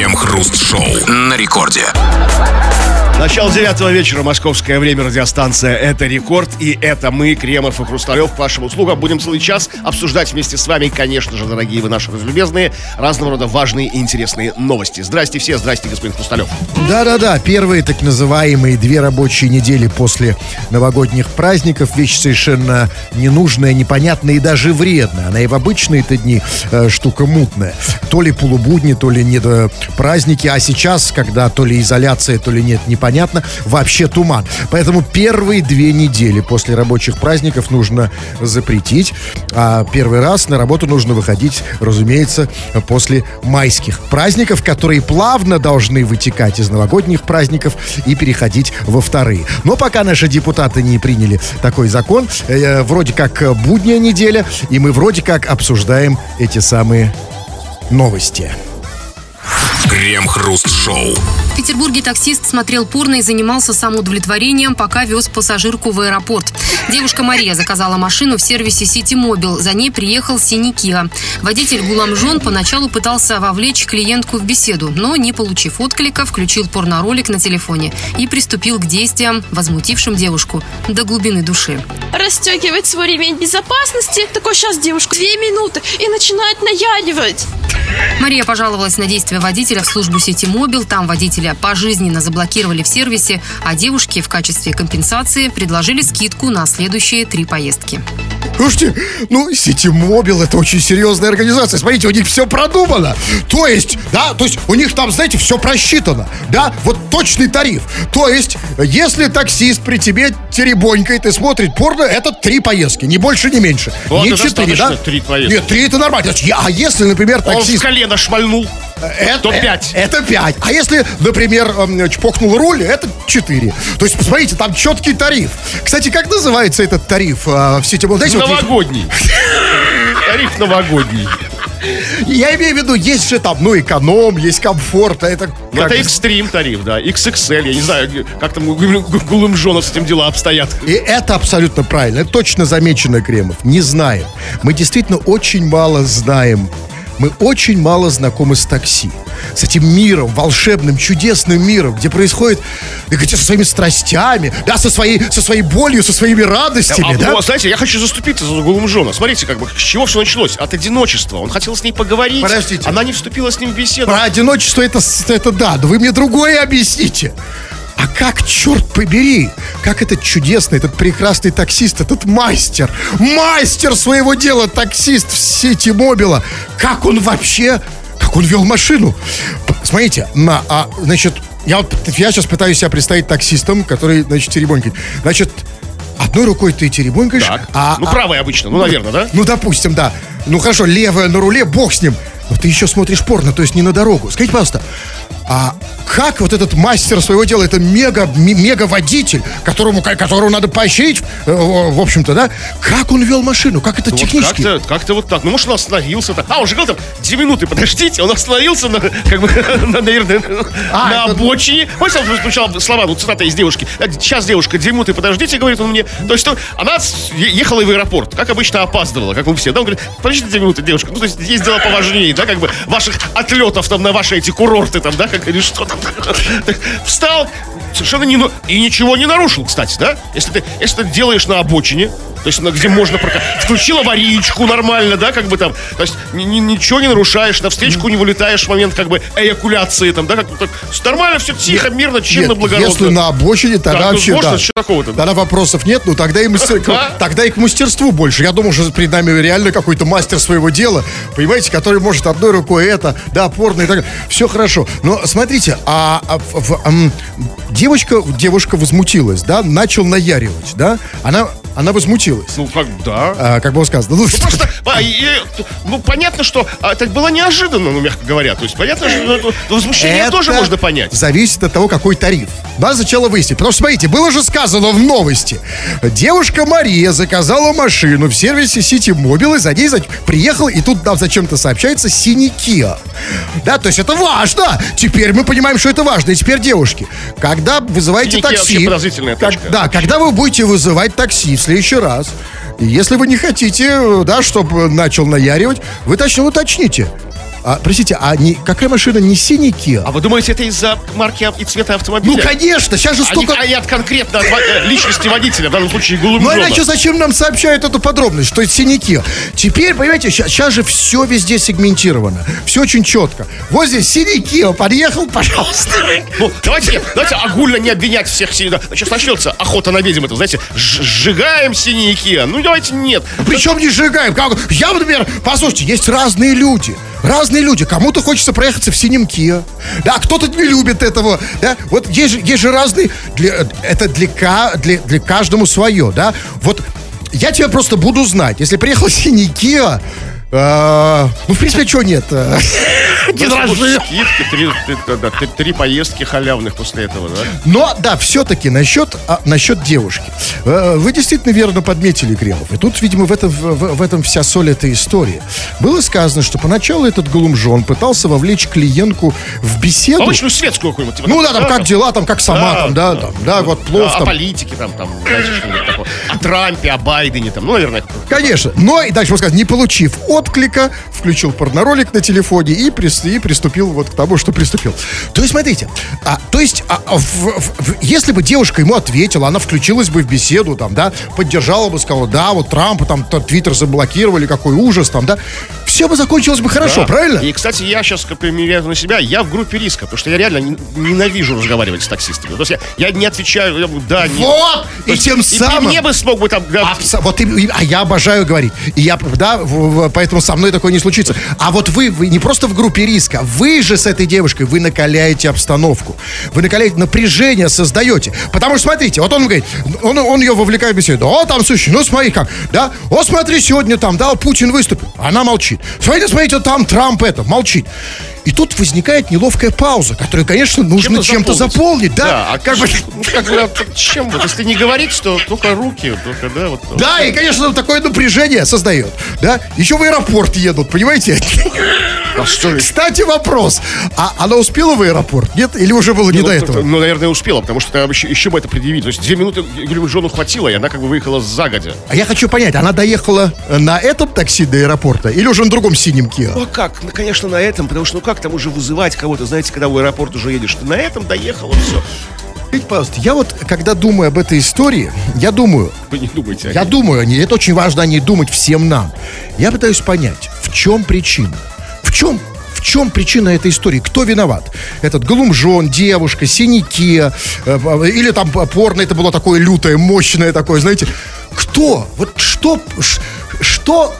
Крем-хруст-шоу на рекорде. Начало девятого вечера, московское время, радиостанция «Это рекорд». И это мы, Кремов и Хрусталев, к вашим услугам. Будем целый час обсуждать вместе с вами, конечно же, дорогие вы наши разлюбезные, разного рода важные и интересные новости. Здрасте все, здрасте, господин Хрусталев. Да-да-да, первые так называемые две рабочие недели после новогодних праздников вещь совершенно ненужная, непонятная и даже вредная. Она и в обычные-то дни э, штука мутная. То ли полубудни, то ли не до праздники, а сейчас, когда то ли изоляция, то ли нет, непонятно понятно, вообще туман. Поэтому первые две недели после рабочих праздников нужно запретить. А первый раз на работу нужно выходить, разумеется, после майских праздников, которые плавно должны вытекать из новогодних праздников и переходить во вторые. Но пока наши депутаты не приняли такой закон, э, вроде как будняя неделя, и мы вроде как обсуждаем эти самые новости. Крем-хруст-шоу. В Петербурге таксист смотрел порно и занимался самоудовлетворением, пока вез пассажирку в аэропорт. Девушка Мария заказала машину в сервисе City Mobile. За ней приехал синий Kia. Водитель Гуламжон поначалу пытался вовлечь клиентку в беседу, но, не получив отклика, включил порноролик на телефоне и приступил к действиям, возмутившим девушку до глубины души. Расстегивает свой ремень безопасности. Такой, сейчас девушка, две минуты, и начинает наяривать. Мария пожаловалась на действия водителя в службу Ситимобил. Там водителя пожизненно заблокировали в сервисе, а девушке в качестве компенсации предложили скидку на следующие три поездки. Слушайте, ну, Ситимобил это очень серьезная организация. Смотрите, у них все продумано. То есть, да, то есть у них там, знаете, все просчитано. Да, вот точный тариф. То есть, если таксист при тебе теребонькает и смотрит порно, это три поездки, не больше, не меньше. Вот не четыре, да? три поездки. Нет, три это нормально. А если, например, Он в таксист... колено шмальнул. Это, То пять. Это 5. А если, например, эм, чпокнул руль, это 4. То есть, посмотрите, там четкий тариф. Кстати, как называется этот тариф э, в сети? Знаете, есть- Новогодний. Тариф новогодний. я имею в виду, есть же там, ну, эконом, есть комфорт, а это... Как- это экстрим тариф, да. XXL. Я не знаю, как там у Гулымжона с этим дела обстоят. И это абсолютно правильно. Это точно замечено, Кремов. Не знаем. Мы действительно очень мало знаем. Мы очень мало знакомы с такси. С этим миром, волшебным, чудесным миром, где происходит, где со своими страстями, да, со своей, со своей болью, со своими радостями, А, да? вот, знаете, я хочу заступиться за Гулымжона. Смотрите, как бы, с чего все началось? От одиночества. Он хотел с ней поговорить. Подождите. Она не вступила с ним в беседу. Про одиночество это, это да, но вы мне другое объясните. А как, черт побери, как этот чудесный, этот прекрасный таксист, этот мастер, мастер своего дела, таксист в сети Мобила, как он вообще, как он вел машину? Смотрите, на, а, значит, я, вот, я сейчас пытаюсь себя представить таксистом, который, значит, теребонькает. Значит, одной рукой ты теребонькаешь, Так. а, ну, а- правая обычно, ну, наверное, да? ну, допустим, да. Ну, хорошо, левая на руле, бог с ним. Но ты еще смотришь порно, то есть не на дорогу. Скажите, пожалуйста, а как вот этот мастер своего дела, это мега, ме- мега-водитель, которому, которого надо поощрить, э, в общем-то, да? Как он вел машину? Как это Ну, вот технически? как-то, как-то вот так. Ну, может, он остановился. -то. А, он же говорил там, две минуты, подождите. Он остановился, на, как бы, на, наверное, А, на это- обочине. Помните, он сначала слова, ну, цитата из девушки. Сейчас, девушка, две минуты, подождите, говорит он мне. То есть, она ехала в аэропорт, как обычно, опаздывала, как мы все. Да, он говорит, подождите две минуты, девушка. Ну, то есть, есть дела поважнее, да, как бы, ваших отлетов там на ваши эти курорты там, да, как, или что там. Встал, совершенно не... И ничего не нарушил, кстати, да? Если ты, если ты делаешь на обочине, то есть, где можно прока- Включил аварийку нормально, да, как бы там. То есть, ни- ни- ничего не нарушаешь, на встречку не вылетаешь в момент, как бы, эякуляции, там, да, как так, Нормально, все тихо, мирно, чинно, Нет, благородно. если на обочине, тогда Да, ну, вообще, можно, да. что такого-то? Тогда вопросов нет, ну тогда и, мастер- А? тогда и к мастерству больше. Я думал, что перед нами реально какой-то мастер своего дела, понимаете, который может одной рукой это, да, порно и так далее. Все хорошо. Но смотрите, а, а в- ам, девочка, девушка возмутилась, да, начал наяривать, да, она, она возмутилась. Ну, как, да. А, как было сказано. Ну, что- Просто, а, и- ну, понятно, что а, это было неожиданно, ну, мягко говоря. То есть, понятно, что ну, возмущение Это тоже можно понять. Зависит от того, какой тариф. Надо сначала выяснить. Потому что, смотрите, было же сказано в новости. Девушка Мария заказала машину в сервисе City Mobile, и за ней за- приехал, и тут нам зачем-то сообщается синий Kia. Да, то есть это важно. Теперь мы понимаем, что это важно. И теперь, девушки, когда вызываете Синий Kia такси... как- тачка. да, когда вы будете вызывать такси следующий раз, если вы не хотите, да, чтобы начал наяривать, вы точно уточните. А, простите, а не, какая машина не синий Kia? А вы думаете, это из-за марки и цвета автомобиля? Ну, конечно, сейчас же А столько... а не от конкретно от э, личности водителя, в данном случае Ну, Голубжона. иначе зачем нам сообщают эту подробность, что это синяки? Теперь, понимаете, сейчас же все везде сегментировано. Все очень четко. Вот здесь синяки, подъехал, пожалуйста. Ну, давайте, давайте огульно не обвинять всех синих. Сейчас начнется охота на ведьм, это, знаете, сжигаем синие Kia. Ну, давайте нет. Причем не сжигаем. Я, например, послушайте, есть разные люди. Разные люди. Кому-то хочется проехаться в синем Kia. Да, кто-то не любит этого. Да, вот есть есть же разные... Для, это для, для, для каждому свое, да. Вот я тебя просто буду знать. Если приехал синий Kia, э, ну, в принципе, чего нет? Не Просто дрожи. будут Скидки, три, поездки халявных после этого, да? Но, да, все-таки насчет, а, насчет девушки. Э, Вы действительно верно подметили, Кремов. И тут, видимо, в этом, в, в этом вся соль этой истории. Было сказано, что поначалу этот Голумжон пытался вовлечь клиентку в беседу. Обычную светскую какую-нибудь. типа, Ну да, там как дела, там как сама, Да, там, да, да, там, да, вот Да, плов о там. политике там, там, знаете, что-нибудь такое. О Трампе, о Байдене там, ну, наверное. Конечно. Но и дальше, можно сказать, не получив отклика, включил порноролик на телефоне и, прис- и приступил вот к тому, что приступил. То есть, смотрите, а, то есть, а, а, в- в- если бы девушка ему ответила, она включилась бы в беседу, там, да, поддержала бы, сказала, да, вот Трампа, там, Твиттер заблокировали, какой ужас, там, да, все бы закончилось бы хорошо, Да. правильно? И, кстати, я сейчас примеряю на себя, я в группе риска, потому что я реально не- ненавижу разговаривать с таксистами. То есть я, я не отвечаю, я да, нет. Вот! И есть тем и самым... мне бы смог бы там... да, Абсо- вот и- и- а я обожаю говорить. И я, да, в- в- поэтому со мной такое не случится. А вот вы, вы не просто в группе риска, вы же с этой девушкой, вы накаляете обстановку. Вы накаляете напряжение, создаете. Потому что, смотрите, вот он говорит, он, он ее вовлекает в беседу. О, там, слушай, ну смотри как, да, о, смотри, сегодня там, да, Путин выступил. Она молчит. Смотрите, смотрите, там Трамп это, молчит. И тут возникает неловкая пауза, которую, конечно, нужно чем-то, заполнить. да? а как бы... ну, как бы, а чем? Вот если не говорить, что только руки, только, да, вот. Да, и, конечно, такое напряжение создает. Да? Еще в аэропорт едут, понимаете? А что? Кстати, вопрос. А она успела в аэропорт? Нет? Или уже было не ну, до этого? Ну, наверное, успела, потому что там еще, еще бы это предъявить. То есть две минуты Юлию Джону хватило, и она как бы выехала загодя. А я хочу понять, она доехала на этом такси до аэропорта или уже на другом синем Ну Киа? а как? Ну, конечно, на этом, потому что ну как там уже вызывать кого-то, знаете, когда в аэропорт уже едешь? Ты на этом доехала, все. Скажите, пожалуйста, я вот, когда думаю об этой истории, я думаю, Вы не думайте о я ней. думаю о ней, это очень важно о ней думать всем нам. Я пытаюсь понять, в чем причина? В чем в чем причина этой истории? Кто виноват? Этот глумжон, девушка, синяки, э, э, или там порно, это было такое лютое, мощное такое, знаете. Кто? Вот что, ш- что,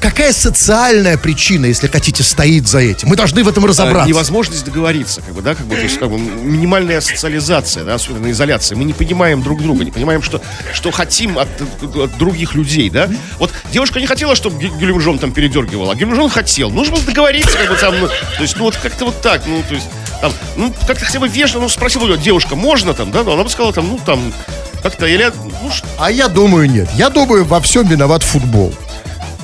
какая социальная причина, если хотите, стоит за этим? Мы должны в этом А, разобраться. Невозможность договориться, как бы, да, как бы, то есть, как бы, минимальная социализация, да, особенно изоляция. Мы не понимаем друг друга, не понимаем, что, что хотим от, от других людей, да. Вот девушка не хотела, чтобы Гюльмжон там передергивал, а Гюльмжон хотел. Нужно было договориться, как бы, там, ну, то есть, ну, вот как-то вот так, ну, то есть, там, ну, как-то хотя бы вежливо, ну, спросил ее, девушка, можно там, да, ну, она бы сказала, там, ну, там, как-то, или, ну, ш- А я думаю, нет. Я думаю, во всем виноват футбол.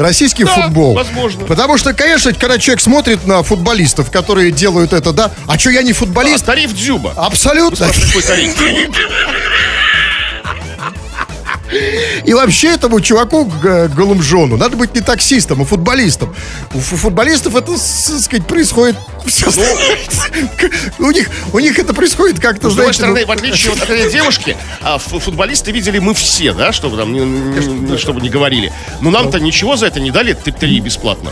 Российский Да, футбол. возможно. Потому что, конечно, когда человек смотрит на футболистов, которые делают это, да, а что я не а, футболист? тариф Дзюба. Абсолютно. Какой тариф? И вообще этому чуваку, Г- Голумжону, надо быть не таксистом, а футболистом. У фу- футболистов это, так сказать, происходит... всё, знаете, у, них, у них это происходит как-то, С другой знаете... ну, стороны, в отличие от этой девушки, а, футболисты видели мы все, да, чтобы там, не- не- чтобы не говорили. Но нам-то ничего за это не дали, ты три бесплатно.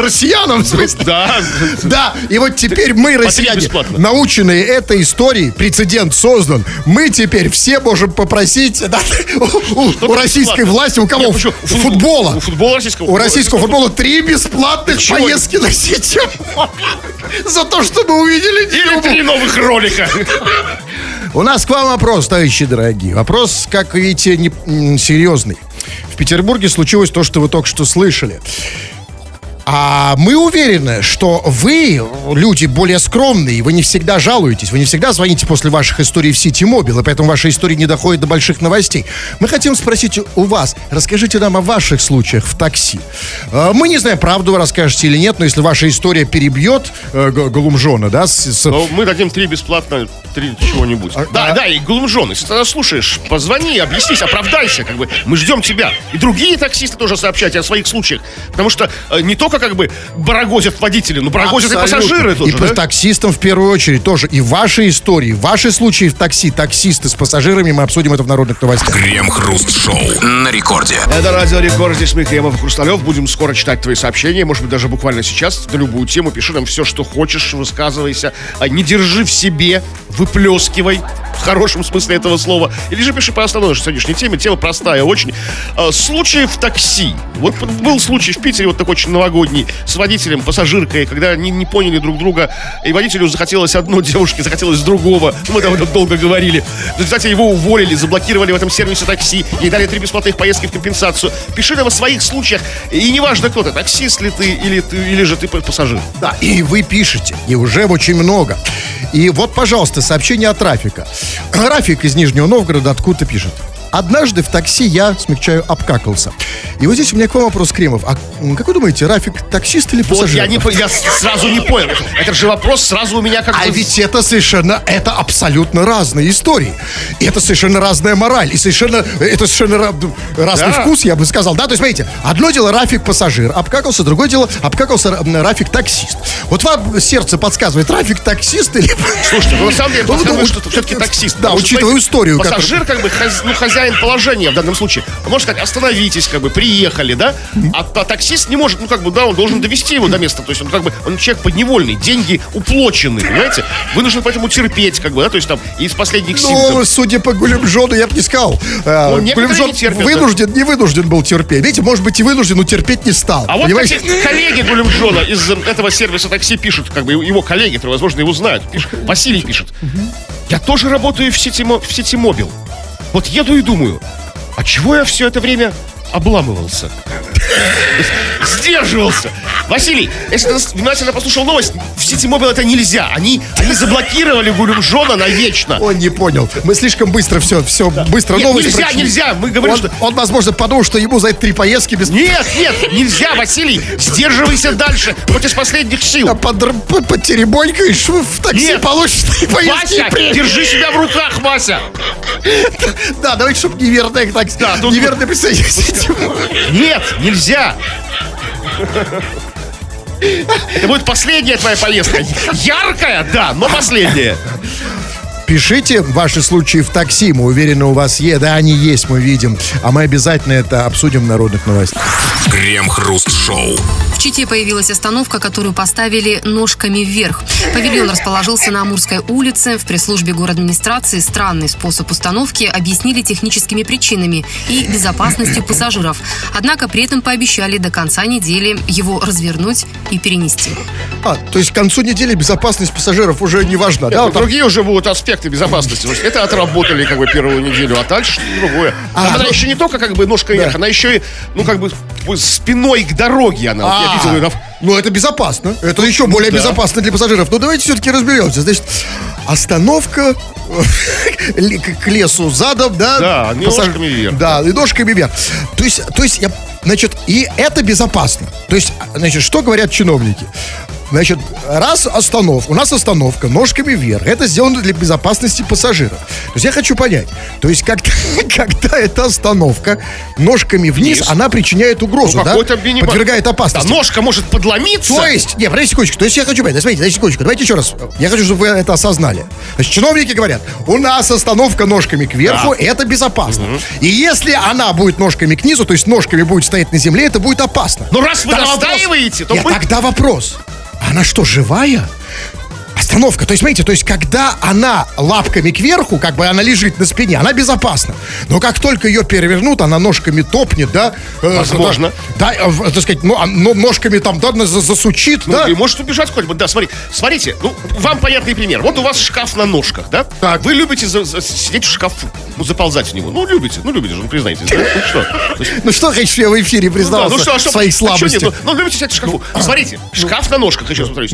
Россиянам, в смысле? Да. Да, и вот теперь мы, россияне, бесплатно. наученные этой историей, прецедент создан, мы теперь все можем попросить да, у, российской власти, у кого? Нет, У почему? У футбол- футбола. У футбола российского. У российского футбола три бесплатных поездки на сети за то, что мы увидели Или три новых ролика. У нас к вам вопрос, товарищи дорогие. Вопрос, как видите, не, серьезный. В Петербурге случилось то, что вы только что слышали. А мы уверены, что вы, люди более скромные, вы не всегда жалуетесь, вы не всегда звоните после ваших историй в Сити Мобил, и поэтому ваши истории не доходят до больших новостей. Мы хотим спросить у вас, расскажите нам о ваших случаях в такси. А, Мы не знаем, правду вы расскажете или нет, но если ваша история перебьет э, Голумжона, да, с- с- Но мы дадим три бесплатно, три чего-нибудь. А, да, да. да, и Глумжон, если ты нас слушаешь, позвони, объяснись, оправдайся, как бы. Мы ждем тебя. И другие таксисты тоже сообщайте о своих случаях. Потому что э, не только как бы барагозят водители, ну барагозят и Абсолютно. пассажиры тоже, И по да? таксистам в первую очередь тоже. И ваши истории, ваши случаи в такси, таксисты с пассажирами, мы обсудим это в народных новостях. Крем-хруст-шоу на рекорде. Это Радио Рекорд, здесь мы, Кремов и Хрусталев. Будем скоро читать твои сообщения, может быть, даже буквально сейчас, на любую тему. Пиши нам все, что хочешь, высказывайся. А Не держи в себе, выплескивай, в хорошем смысле этого слова. Или же пиши по основной нашей сегодняшней теме. Тема простая очень. А, Случаи в такси. Вот был случай в Питере, вот такой очень новогодний, с водителем, пассажиркой, когда они не поняли друг друга, и водителю захотелось одно, девушке захотелось другого. Ну, Мы там долго говорили. В результате его уволили, заблокировали в этом сервисе такси и дали три бесплатных поездки в компенсацию. Пиши нам о своих случаях, и неважно кто ты, таксист ли ты, или, ты, или же ты пассажир. Да, и вы пишете, и уже очень много. И вот, пожалуйста, сообщение от Рафика. Рафик из Нижнего Новгорода откуда-то пишет. Однажды в такси я, смягчаю, обкакался. И вот здесь у меня к вам вопрос, Кремов. А как вы думаете, Рафик таксист или Вот пассажир? я, не, я сразу не понял. Это же вопрос сразу у меня как А ведь это совершенно, это абсолютно разные истории. И это совершенно разная мораль. И совершенно, это совершенно ра- разный Да. вкус, я бы сказал. Да, то есть, смотрите, одно дело Рафик пассажир, обкакался, другое дело обкакался Рафик таксист. Вот вам сердце подсказывает, Рафик таксист или... Слушайте, ну на самом деле, Ну, ну, что это все-таки таксист. Да, Потому учитывая историю, Пассажир, как бы, ну, хозяин положения в данном случае. Он может сказать, остановитесь, как бы, приехали, да? А, а таксист не может, ну, как бы, да, он должен довести его до места. То есть он, как бы, он человек подневольный, деньги уплочены, понимаете? Вынужден поэтому терпеть, как бы, да, то есть там из последних сил. Ну, там. судя по Гулемжону, я бы не сказал. Э, Ну, Гулемжон не терпят, вынужден, не вынужден был терпеть. Видите, может быть и вынужден, но терпеть не стал. А вот, Понимаете? кстати, коллеги Гулемджона из э, этого сервиса такси пишут, как бы его коллеги, которые, возможно, его знают. Пишет, Василий пишет. Я тоже работаю в сети, в сети мобил. Вот еду и думаю, а чего я все это время обламывался? Сдерживался. Василий, если ты внимательно послушал новость, в сети мобил это нельзя. Они, они заблокировали Гулемжона навечно. Он не понял. Мы слишком быстро все, все быстро Нет, новость нельзя, прочли. нельзя. Мы говорим, он, что- он, возможно, подумал, что ему за это три поездки без... Нет, нет, нельзя, Василий. Сдерживайся дальше, хоть из последних сил. А подр- по- потеребонькаешь в такси, Нет. получишь три поездки. Вася, держи себя в руках, Вася. Да, давайте, чтобы неверное такси. Да, тут- неверное присоединитесь. Нет, нельзя. Это будет последняя твоя поездка. Яркая, да, но последняя. Пишите ваши случаи в такси. Мы уверены, у вас есть. Да, они есть, мы видим. А мы обязательно это обсудим в народных новостях. Крем-хруст-шоу. В Чите появилась остановка, которую поставили ножками вверх. Павильон расположился на Амурской улице. В пресс-службе администрации странный способ установки объяснили техническими причинами и безопасностью пассажиров. Однако при этом пообещали до конца недели его развернуть и перенести. А, то есть к концу недели безопасность пассажиров уже не важна, да? Там- Другие уже будут аспекты безопасности. То есть Это отработали как бы первую неделю, а дальше что-то другое. А, она ну- еще не только как бы ножкой вверх, она еще и, ну как бы спиной к дороге она. Вот Я А, видел ее на Ну, это безопасно. Это еще более да. безопасно для пассажиров. Но давайте все-таки разберемся. Значит, остановка к лесу задом, да? Да, ножками вверх. Да, и ножками вверх. То есть, то есть, я, значит, и это безопасно. То есть, значит, что говорят чиновники? Значит, раз остановка, у нас остановка ножками вверх, это сделано для безопасности пассажиров. То есть я хочу понять, то есть когда, когда эта остановка ножками вниз, Вниз. она причиняет угрозу, Ну, да? мини- Подвергает Да, опасности. ножка может подломиться. То есть, не, подождите секундочку, то есть я хочу понять, да, смотрите, подождите секундочку, давайте еще раз, я хочу, чтобы вы это осознали. Значит, чиновники говорят, у нас остановка ножками кверху, Да. это безопасно. И если она будет ножками к низу, то есть ножками будет стоять на земле, это будет опасно. Ну, раз вы Тогда вопрос- настаиваете, то Нет, мы- тогда вопрос, она что, живая? Остановка. То есть, смотрите, то есть, когда она лапками кверху, как бы она лежит на спине, она безопасна. Но как только ее перевернут, она ножками топнет, да? э, Возможно. Да, э, в- так сказать, ну, а, ну, ножками там, да, засучит, Ну, да? и может убежать куда-нибудь. Да, смотри, смотрите, ну, вам понятный пример. Вот у вас шкаф на ножках, да? Так. Вы любите за- за- сидеть в шкафу, ну, заползать в него. Ну, любите, ну, любите же, ну, признайтесь, да? Ну, что? Есть, Ну, что хочешь, я в эфире ну, да, признался ну, что, а что- своих а что нет? слабостях? Ну, ну, любите сидеть в шкафу. Смотрите, шкаф на ножках, еще раз повторюсь.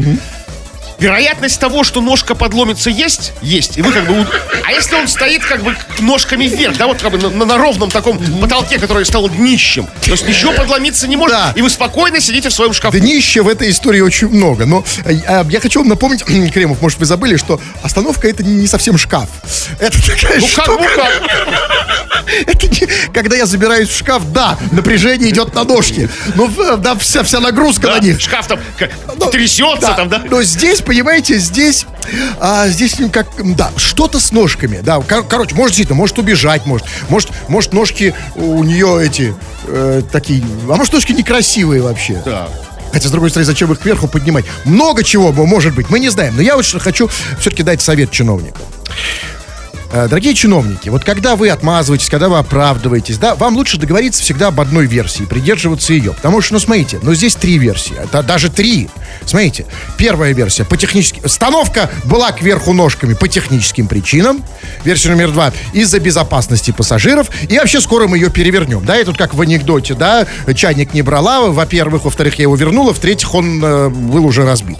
Вероятность того, что ножка подломится, есть? Есть. И вы как бы... А если он стоит как бы ножками вверх, да, вот как бы на, на ровном таком потолке, который стал днищем, то есть ничего подломиться не может, Да. и вы спокойно сидите в своем шкафу. Днища в этой истории очень много. Но э, а, я хочу вам напомнить, Кремов, может, вы забыли, что остановка это не совсем шкаф. Это такая Ну как, штука. ну как? Это не- когда я забираюсь в шкаф, да, напряжение идет на ножки. Ну, да, вся, вся нагрузка Да, на них. Шкаф там к- Ну, трясется там, да? Но здесь, понимаете, здесь, а, здесь ну, как, да, что-то с ножками, да. Кор- короче, может действительно, может убежать, может, может, может ножки у нее эти э, такие, а может ножки некрасивые вообще. Да. Хотя, с другой стороны, зачем их кверху поднимать? Много чего мо- может быть, мы не знаем. Но я вот что хочу все-таки дать совет чиновникам. Э, Дорогие чиновники, вот когда вы отмазываетесь, когда вы оправдываетесь, да, вам лучше договориться всегда об одной версии, придерживаться ее. Потому что, ну, смотрите, ну, здесь три версии, это даже три. Смотрите, первая версия по техническим... Установка была кверху ножками по техническим причинам. Версия номер два из-за безопасности пассажиров. И вообще скоро мы ее перевернем. Да, и тут как в анекдоте, да, чайник не брала, во-первых, во-вторых, я его вернула, в-третьих, он э, был уже разбит.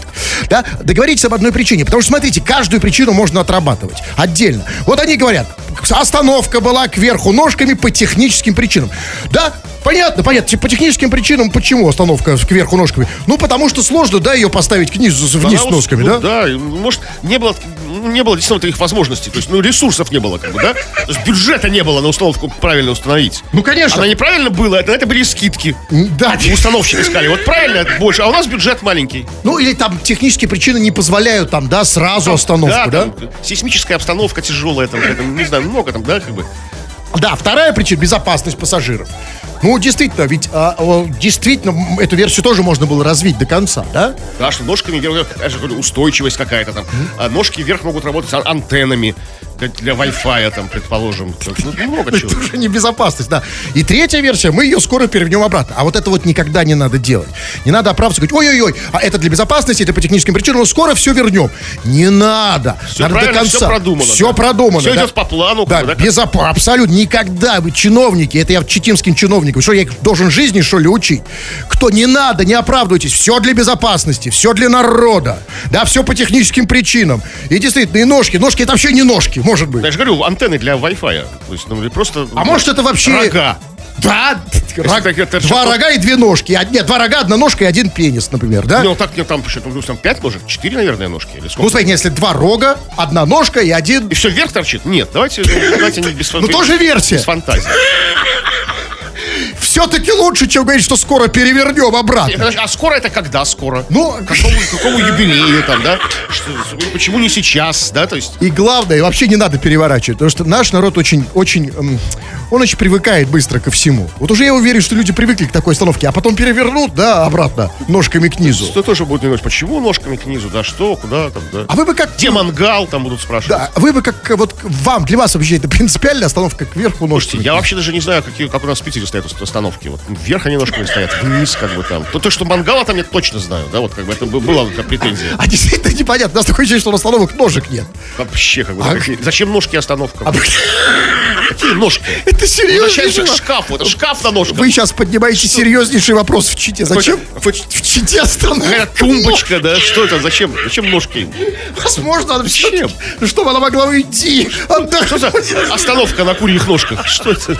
Да, договоритесь об одной причине, потому что, смотрите, каждую причину можно отрабатывать отдельно. Вот они говорят, остановка была кверху ножками по техническим причинам. Да, понятно, понятно. Те- По техническим причинам почему остановка кверху ножками? Ну, потому что сложно, да, ее поставить к низу, вниз Она вот, ножками, ну, да? Да, может, не было, не было действительно таких возможностей. То есть, ну, ресурсов не было, как бы, да? То есть, бюджета не было на установку правильно установить. Ну, конечно. Она неправильно была, это, это были скидки. Да. Установщики сказали, вот правильно, больше, а у нас бюджет маленький. Ну, или там технические причины не позволяют там, да, сразу остановку, да? там сейсмическая обстановка тяжелая, там, там, не знаю, много там, да, как бы. Да, вторая причина – безопасность пассажиров. Ну, действительно, ведь а, действительно эту версию тоже можно было развить до конца, да? Да, что ножками вверх, устойчивость какая-то там. А ножки вверх могут работать антеннами для, Wi-Fi, там, предположим. Ну, много чего. Это уже не безопасность, да. И третья версия, мы ее скоро перевернем обратно. А вот это вот никогда не надо делать. Не надо оправдываться, говорить, ой-ой-ой, а это для безопасности, это по техническим причинам, но скоро все вернем. Не надо. Всё надо до конца. всё продумано, Все да. продумано. Да. идет по плану, Да, да. Абсолютно. Никогда вы чиновники, это я читинским чиновникам, что я их должен жизни, что ли, учить? Кто не надо, не оправдывайтесь. Все для безопасности, все для народа. Да, все по техническим причинам. И действительно, и ножки. Ножки это вообще не ножки, может быть. Я же говорю, антенны для Wi-Fi. То есть, ну, просто... А может это вообще... Рога. Да, рог- так это два что- рога и две ножки. А, нет, два рога, одна ножка и один пенис, например, да? Ну, так, нет, там, что, там, там пять ножек, четыре, наверное, ножки. Или Ну, сколько? смотрите, если два рога, одна ножка и один... И все вверх торчит? Нет, давайте, давайте не без Ну, тоже версия. Без фантазии. Все-таки лучше, чем говорить, что скоро перевернем обратно. А скоро это когда скоро? Ну, Какому, какому юбилею там, да? Что, почему не сейчас, да? То есть, И главное, вообще не надо переворачивать, потому что наш народ очень, очень, эм, он очень привыкает быстро ко всему. Вот уже я уверен, что люди привыкли к такой остановке, а потом перевернут, да, обратно, ножками к низу. что тоже будет немножко, почему ножками к низу, да, что, куда там, да? А вы бы как... Где мангал, там будут спрашивать. Да, вы бы как, вот вам, для вас вообще это принципиальная остановка кверху ножками. Я вообще даже не знаю, какие, как у нас в Питере стоят остановки. Вот вверх они ножками стоят, вниз как бы там. То, то что мангала там я точно знаю, да, вот как бы это бы- была такая претензия. А действительно непонятно, у нас такое ощущение, что на остановок ножек нет. Вообще как бы. А- да, какие- зачем ножки остановка? А Какие ножки? это серьезно? к шкафу, это шкаф на ножках. Вы сейчас поднимаете серьезнейший вопрос в Чите. Зачем Какой-то- в Чите остановка? Тумбочка, да? Что это? Зачем? Зачем ножки? Возможно, она Зачем? чтобы она могла уйти. Что остановка на курьих ножках? Что это?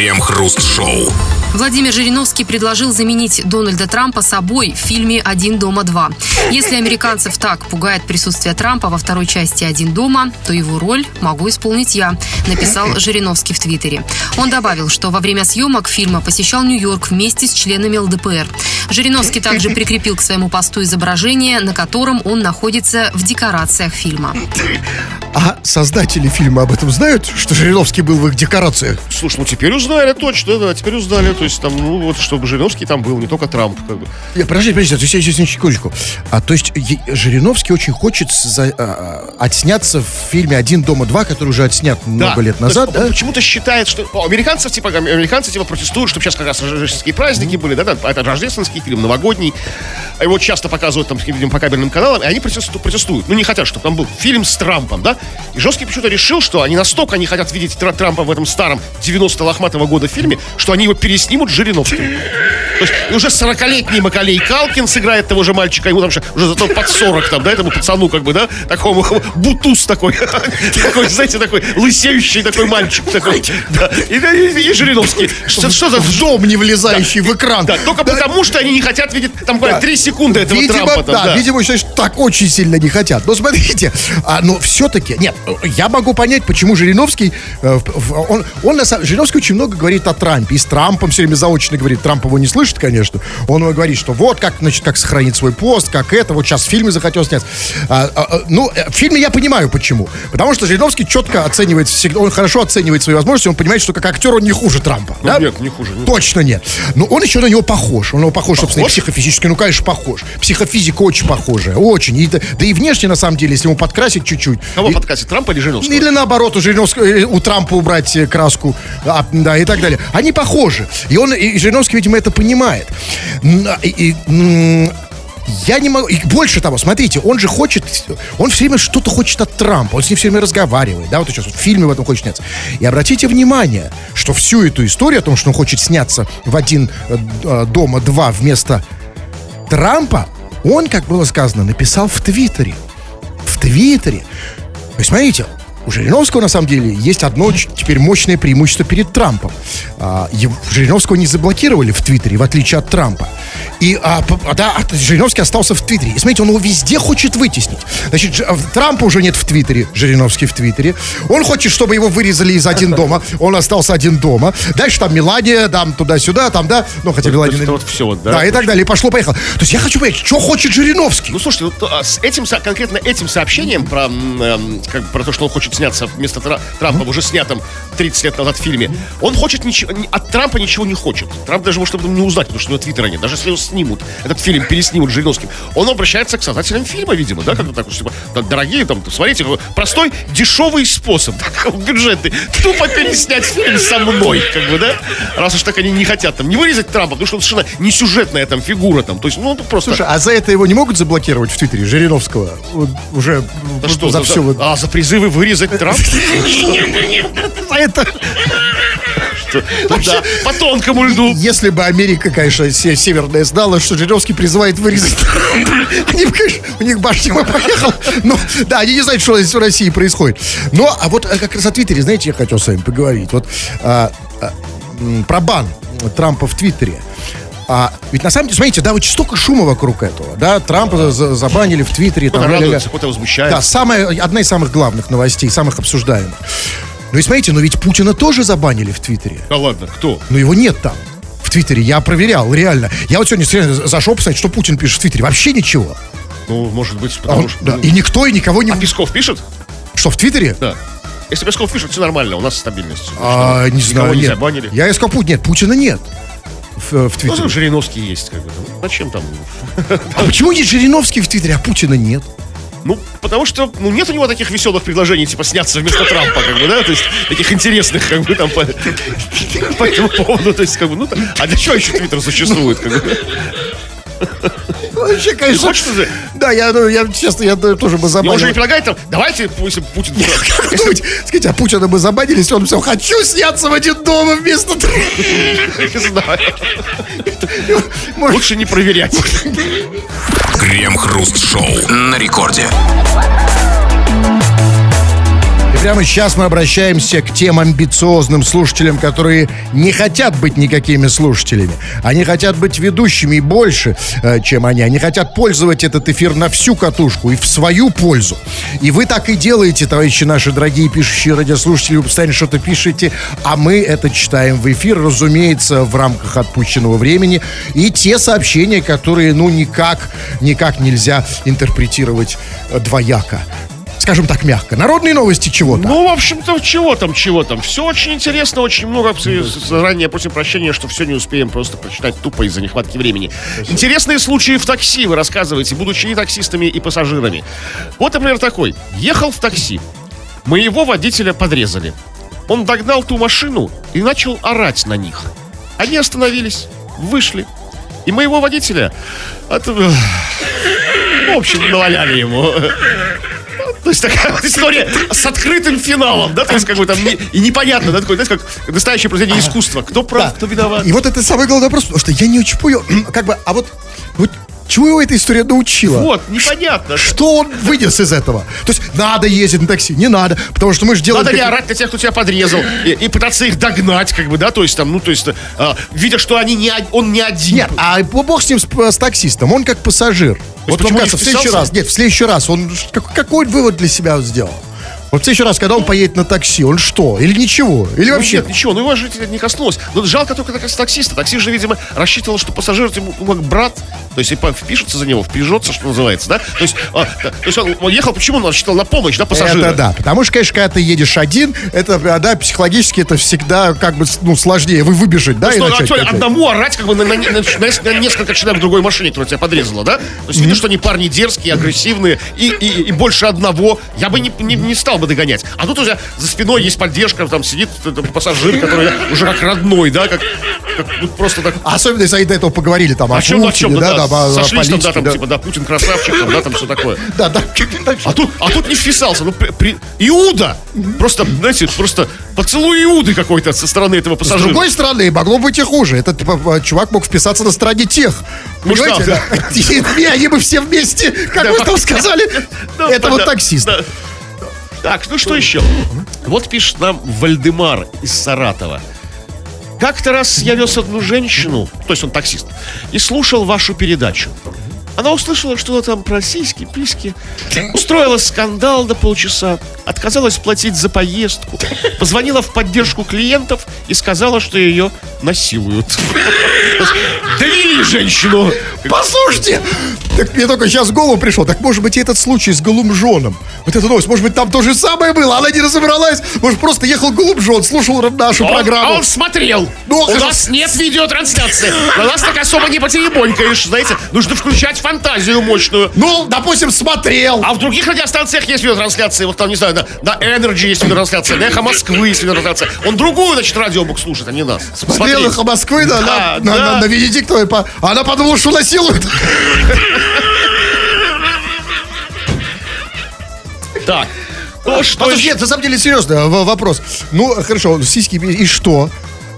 Крем-хруст-шоу. Владимир Жириновский предложил заменить Дональда Трампа собой в фильме «Один дома два». Если американцев так пугает присутствие Трампа во второй части «Один дома», то его роль могу исполнить я, написал Жириновский в Твиттере. Он добавил, что во время съемок фильма посещал Нью-Йорк вместе с членами ЛДПР. Жириновский также прикрепил к своему посту изображение, на котором он находится в декорациях фильма. А создатели фильма об этом знают, что Жириновский был в их декорациях? Слушай, ну теперь узнали точно, да, теперь узнали. То есть там, ну вот, чтобы Жириновский там был, не только Трамп, как бы. Я, подожди, подожди, то есть, сейчас, сейчас, секундочку. А то есть Жириновский очень хочет за- а, а, отсняться в фильме «Один дома два», который уже отснят много лет назад, он да? Почему-то считает, что американцев типа американцы типа протестуют, чтобы сейчас как раз рождественские праздники были, да, да, это рождественский фильм, новогодний. А Его часто показывают там, видимо, по кабельным каналам, и они протесту- протестуют. Ну, не хотят, чтобы там был фильм с Трампом, да? И Жесткий почему-то решил, что они настолько не хотят видеть Тра- Трампа в этом старом 90 лохматого года фильме, что они его переснимут с Жириновским. То есть уже 40-летний Макалей Калкин сыграет того же мальчика, ему там же уже зато под 40 там, да, этому пацану как бы, да, такому бутуз такой, такой, знаете, такой лысеющий такой мальчик такой, да, и, и, и Жириновский. Что, что за В дом не влезающий в экран. Да, только потому, что они не хотят видеть там Да. 3 секунды этого видимо, Трампа. Там, да, да. видимо, что так очень сильно не хотят. Но смотрите, а, но все-таки, нет, я могу понять, почему Жириновский, э, он, он самом Жириновский очень много говорит о Трампе, и с Трампом все время заочно говорит, Трамп его не слышит, конечно, он ему говорит, что вот как, значит, как сохранить свой пост, как это, вот сейчас в фильме захотел снять. А, а, а, ну, э, в фильме я понимаю, почему. Потому что Жириновский четко оценивает, всегда- он хорошо оценивает свои возможности, он понимает, что как актер он не хуже Трампа. Ну, да? нет, не хуже, нет. Точно нет. Но он еще на него похож. Он на него похож, собственно, и психофизически. Ну, конечно, похож. Психофизика очень похожая. Очень. И, да, да и внешне, на самом деле, если ему подкрасить чуть-чуть. Кого и- подкатит, Трампа или Жириновского? или наоборот, у, Жириновского, э, у Трампа убрать э, краску, а, да, и так далее. Они похожи. И он, и Жириновский, видимо, это понимает. М, а, и- и, я не могу... И больше того, смотрите, он же хочет... Он все время что-то хочет от Трампа. Он с ним все время разговаривает. Да, вот сейчас вот в фильме в этом хочет сняться. И обратите внимание, что всю эту историю о том, что он хочет сняться в один э, э, дома два вместо Трампа, он, как было сказано, написал в Твиттере. В Твиттере. То есть, смотрите, у Жириновского, на самом деле, есть одно теперь мощное преимущество перед Трампом. А, его- Жириновского не заблокировали в Твиттере, в отличие от Трампа. И а, а, да, а Жириновский остался в Твиттере. И смотрите, он его везде хочет вытеснить. Значит, а, Трампа уже нет в Твиттере, Жириновский в Твиттере. Он хочет, чтобы его вырезали из один дома. Он остался один дома. Дальше там Мелания, там туда-сюда, там, да. Ну, хотя Мелания... вот вот, да? Да, и так далее. И пошло-поехало. То есть я хочу понять, что хочет Жириновский? Ну, слушайте, вот, с этим, конкретно этим сообщением про, эм, как про то, что он хочет сняться вместо Тра- Трампа в уже снятом 30 лет назад фильме, он хочет ничего, ни- от Трампа ничего не хочет. Трамп даже может об этом не узнать, потому что у него твиттера нет. Даже если его снимут, этот фильм переснимут Жириновским, он обращается к создателям фильма, видимо, да, как-то так, типа, «Да, дорогие, там, смотрите, простой, дешевый способ, да, бюджетный, тупо переснять фильм со мной, как бы, да, раз уж так они не хотят, там, не вырезать Трампа, потому что он совершенно не сюжетная там фигура, там, то есть, ну, просто... Слушай, а за это его не могут заблокировать в Твиттере, Жириновского? Вот уже Да что, за все вот. А, за призывы вырезать Трамп? За это, Да, по тонкому льду. если бы Америка, конечно, се- северная знала, что Жириновский призывает вырезать они конечно, у них башня поехала. Ну, да, они не знают, что здесь в России происходит. Но, а вот э, как раз о Твиттере, знаете, я хотел с вами поговорить. Вот а, а, про бан Трампа в Твиттере. А, ведь на самом деле, смотрите, да, вот столько шума вокруг этого, да, Трампа за- за- забанили в Твиттере. Кто-то там, ля-ля-ля. радуется, кто-то возмущается. Да, самая, одна из самых главных новостей, самых обсуждаемых. Ну и смотрите, но ведь Путина тоже забанили в Твиттере. Да ладно, кто? Но его нет там. В Твиттере я проверял, реально. Я вот сегодня зашел посмотреть, что Путин пишет в Твиттере. Вообще ничего. Ну, может быть, А потому он- что... да, ну, И никто, и никого не... А Песков пишет? Что, в Твиттере? Да. Если Песков пишет, все нормально, у нас стабильность. А, не знаю, не нет. забанили. Я искал Путина. Нет, Путина нет. В, э, в Ну, Твиттере. там Жириновский есть, как бы. там. Зачем там? А почему есть Жириновский в Твиттере, а Путина нет? Ну, потому что, ну, нет у него таких веселых предложений, типа, сняться вместо Трампа, как бы, да, то есть, таких интересных, как бы, там, по, по этому поводу, то есть, как бы, ну, там, а для чего еще Твиттер существует, как бы? Вообще, конечно. хочешь уже? Да, я, ну, я, честно, я да, тоже бы забанил. же не предлагает там, давайте, если Путин... Как думаете, скажите, а Путина бы забанили, если он все «хочу сняться в один дома вместо Трампа». Не знаю. Лучше не проверять. Крем-хруст-шоу на рекорде. Прямо сейчас мы обращаемся к тем амбициозным слушателям, которые не хотят быть никакими слушателями. Они хотят быть ведущими больше, э, чем они. Они хотят пользовать этот эфир на всю катушку и в свою пользу. И вы так и делаете, товарищи наши дорогие пишущие радиослушатели. Вы постоянно что-то пишете, а мы это читаем в эфир, разумеется, в рамках отпущенного времени. И те сообщения, которые, ну, никак, никак нельзя интерпретировать э, двояко скажем так, мягко. Народные новости чего-то. Ну, в общем-то, чего там, чего там. Все очень интересно, очень много. Заранее просим прощения, что все не успеем просто прочитать тупо из-за нехватки времени. Интересные случаи в такси вы рассказываете, будучи и таксистами, и пассажирами. Вот, например, такой. Ехал в такси. Моего водителя подрезали. Он догнал ту машину и начал орать на них. Они остановились, вышли. И моего водителя... от- В общем, наваляли ему. То есть такая вот история с открытым финалом, да, то есть как бы там и непонятно, да, такое, знаете, как настоящее произведение искусства. Кто прав, кто виноват? И вот это самый главный вопрос, потому что я не очень понял, как бы, а вот, вот чего его эта история научила? Вот, непонятно. Что он вынес из этого? То есть надо ездить на такси, не надо, потому что мы же делаем... Надо не орать на тех, кто тебя подрезал, и, и пытаться их догнать, как бы, да, то есть там, ну, то есть, а, видя, что они не, он не один. Нет, а бог с ним, с, с таксистом, он как пассажир. Вот мне не кажется, в следующий раз, нет, в следующий раз, он как- какой вывод для себя сделал? Вот следующий раз, когда он поедет на такси, он что? Или ничего? Или Ну, вообще... Нет, ничего, ну его же не коснулось. Но жалко только так, таксиста. Таксист же, видимо, рассчитывал, что пассажир ему ну, как брат, то есть и по- впишется за него, впряжется, что называется, да? То есть, а, да, то есть он, он ехал, почему он рассчитывал на помощь, да, пассажира? Это да, потому что, конечно, когда ты едешь один, это, да, психологически это всегда как бы, ну, сложнее. Вы выбежать, да, и Что, начать актуально, качать. одному орать как бы на, на- на- на- на несколько человек в другой машине, которая тебя подрезала, да? То есть видишь, что они парни дерзкие, агрессивные и, и, и больше одного. Я бы не, не, не стал бы догонять. А тут уже за спиной есть поддержка, там сидит э, там, пассажир, который уже как родной, да, как, как, ну, просто так Особенно, если они до этого поговорили там о, О чем, о Путине, чем, да, да, о- о сошлись там, да, политике, там, да. типа, да, Путин красавчик, там, да, там все такое. Да, да. А тут, а тут не вписался, ну, при, при- Иуда, просто, знаете, просто поцелуй Иуды какой-то со стороны этого С пассажира. другой стороны, могло быть и хуже. Этот типа, чувак мог вписаться на стороне тех. Ну, Понимаете, да? Они бы все вместе, как Да, вы там сказали, Да, это Так, ну что еще? Вот пишет нам Вальдемар из Саратова. Как-то раз я вез одну женщину, то есть он таксист, и слушал вашу передачу. Она услышала что-то там про сиськи, письки, устроила скандал до полчаса, отказалась платить за поездку, позвонила в поддержку клиентов и сказала, что ее насилуют. Довели женщину. Послушайте, так мне только сейчас в голову пришло. Так может быть и этот случай с Голумжоном. Вот эта новость, может быть там то же самое было, она не разобралась. Может просто ехал Голумжон, слушал нашу Он, программу. а он смотрел. Ну, У нас нет видеотрансляции. У нас так особо не потеребонькаешь, знаете. Нужно включать фантазию мощную. Ну, допустим, смотрел. А в других радиостанциях есть видеотрансляции. Вот там, не знаю, на, на Energy есть видеотрансляция, на Эхо Москвы есть видеотрансляция. Он другую, значит, радио мог слушать, а не нас. Смотрел их Москвы на, Да, на, на, да. на, на Венедиктовой. по- а Она подумала, что насилуют. Так. Что Потому что, еще? нет, на самом деле серьезно вопрос. Ну, хорошо, сиськи и что?